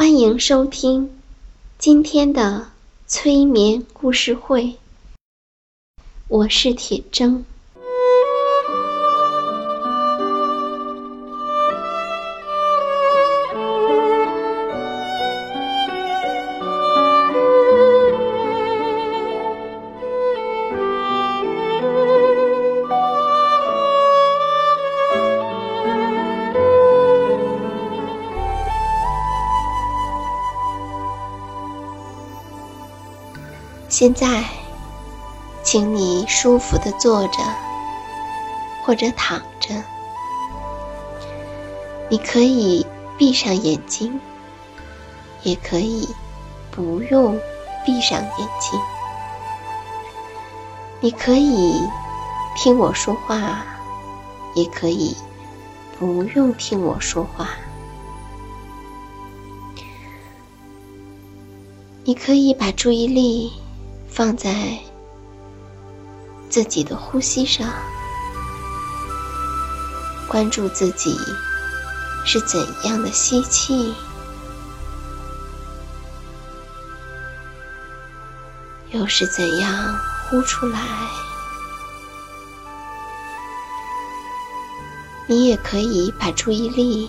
欢迎收听今天的催眠故事会，我是铁铮。现在，请你舒服的坐着，或者躺着。你可以闭上眼睛，也可以不用闭上眼睛。你可以听我说话，也可以不用听我说话。你可以把注意力。放在自己的呼吸上，关注自己是怎样的吸气，又是怎样呼出来。你也可以把注意力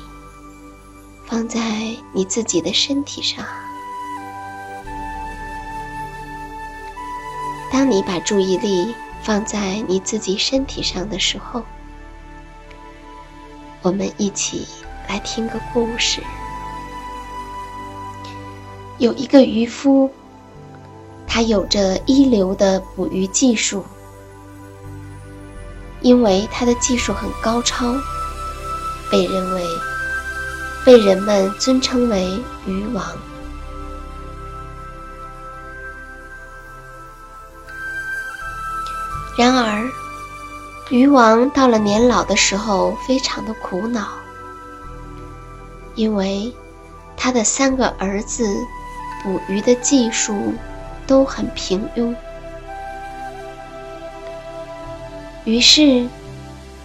放在你自己的身体上。你把注意力放在你自己身体上的时候，我们一起来听个故事。有一个渔夫，他有着一流的捕鱼技术，因为他的技术很高超，被认为被人们尊称为渔王。然而，渔王到了年老的时候，非常的苦恼，因为他的三个儿子捕鱼的技术都很平庸。于是，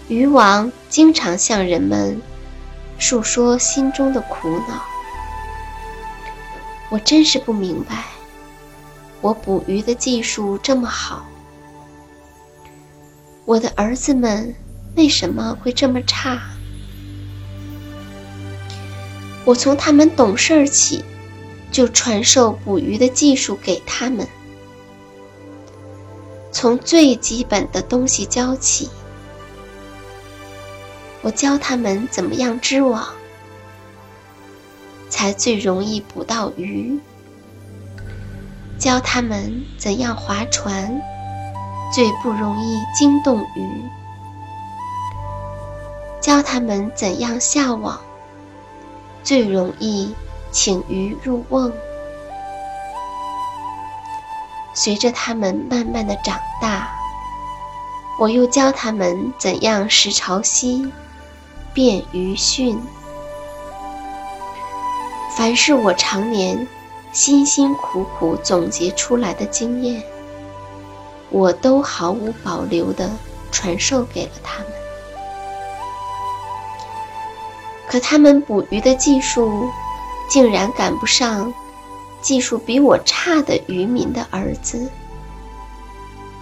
渔王经常向人们诉说心中的苦恼：“我真是不明白，我捕鱼的技术这么好。”我的儿子们为什么会这么差？我从他们懂事儿起，就传授捕鱼的技术给他们，从最基本的东西教起。我教他们怎么样织网，才最容易捕到鱼；教他们怎样划船。最不容易惊动鱼，教他们怎样下网，最容易请鱼入瓮。随着他们慢慢的长大，我又教他们怎样食潮汐，辨鱼汛。凡是我常年辛辛苦苦总结出来的经验。我都毫无保留地传授给了他们，可他们捕鱼的技术竟然赶不上技术比我差的渔民的儿子。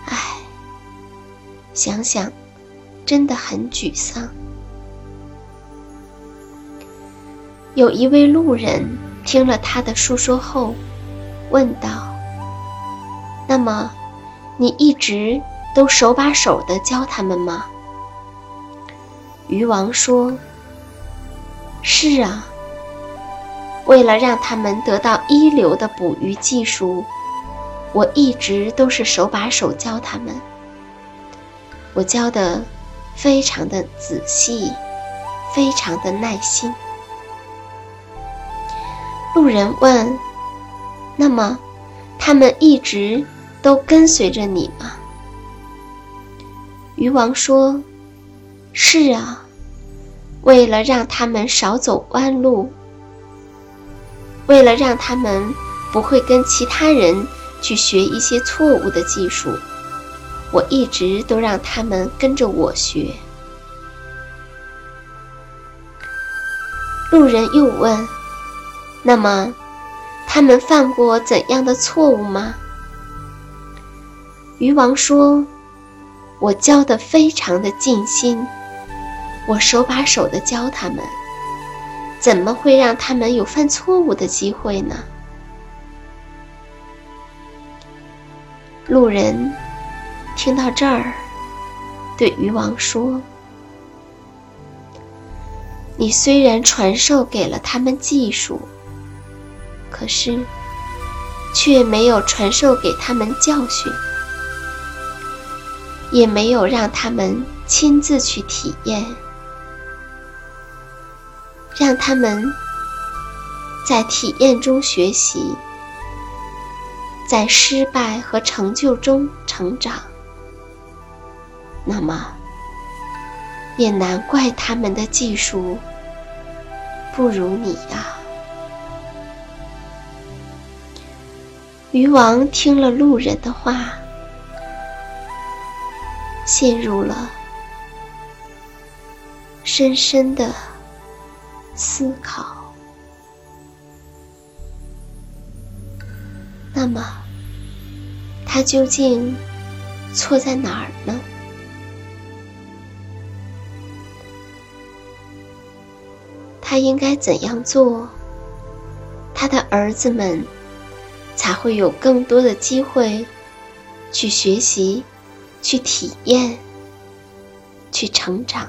唉，想想，真的很沮丧。有一位路人听了他的述说后，问道：“那么，你一直都手把手的教他们吗？”渔王说：“是啊。为了让他们得到一流的捕鱼技术，我一直都是手把手教他们。我教的非常的仔细，非常的耐心。”路人问：“那么，他们一直都跟随着你吗？”渔王说：“是啊，为了让他们少走弯路，为了让他们不会跟其他人去学一些错误的技术，我一直都让他们跟着我学。”路人又问。那么，他们犯过怎样的错误吗？渔王说：“我教的非常的尽心，我手把手的教他们，怎么会让他们有犯错误的机会呢？”路人听到这儿，对渔王说。你虽然传授给了他们技术，可是却没有传授给他们教训，也没有让他们亲自去体验，让他们在体验中学习，在失败和成就中成长。那么。也难怪他们的技术不如你呀！渔王听了路人的话，陷入了深深的思考。那么，他究竟错在哪儿呢？他应该怎样做，他的儿子们才会有更多的机会去学习、去体验、去成长？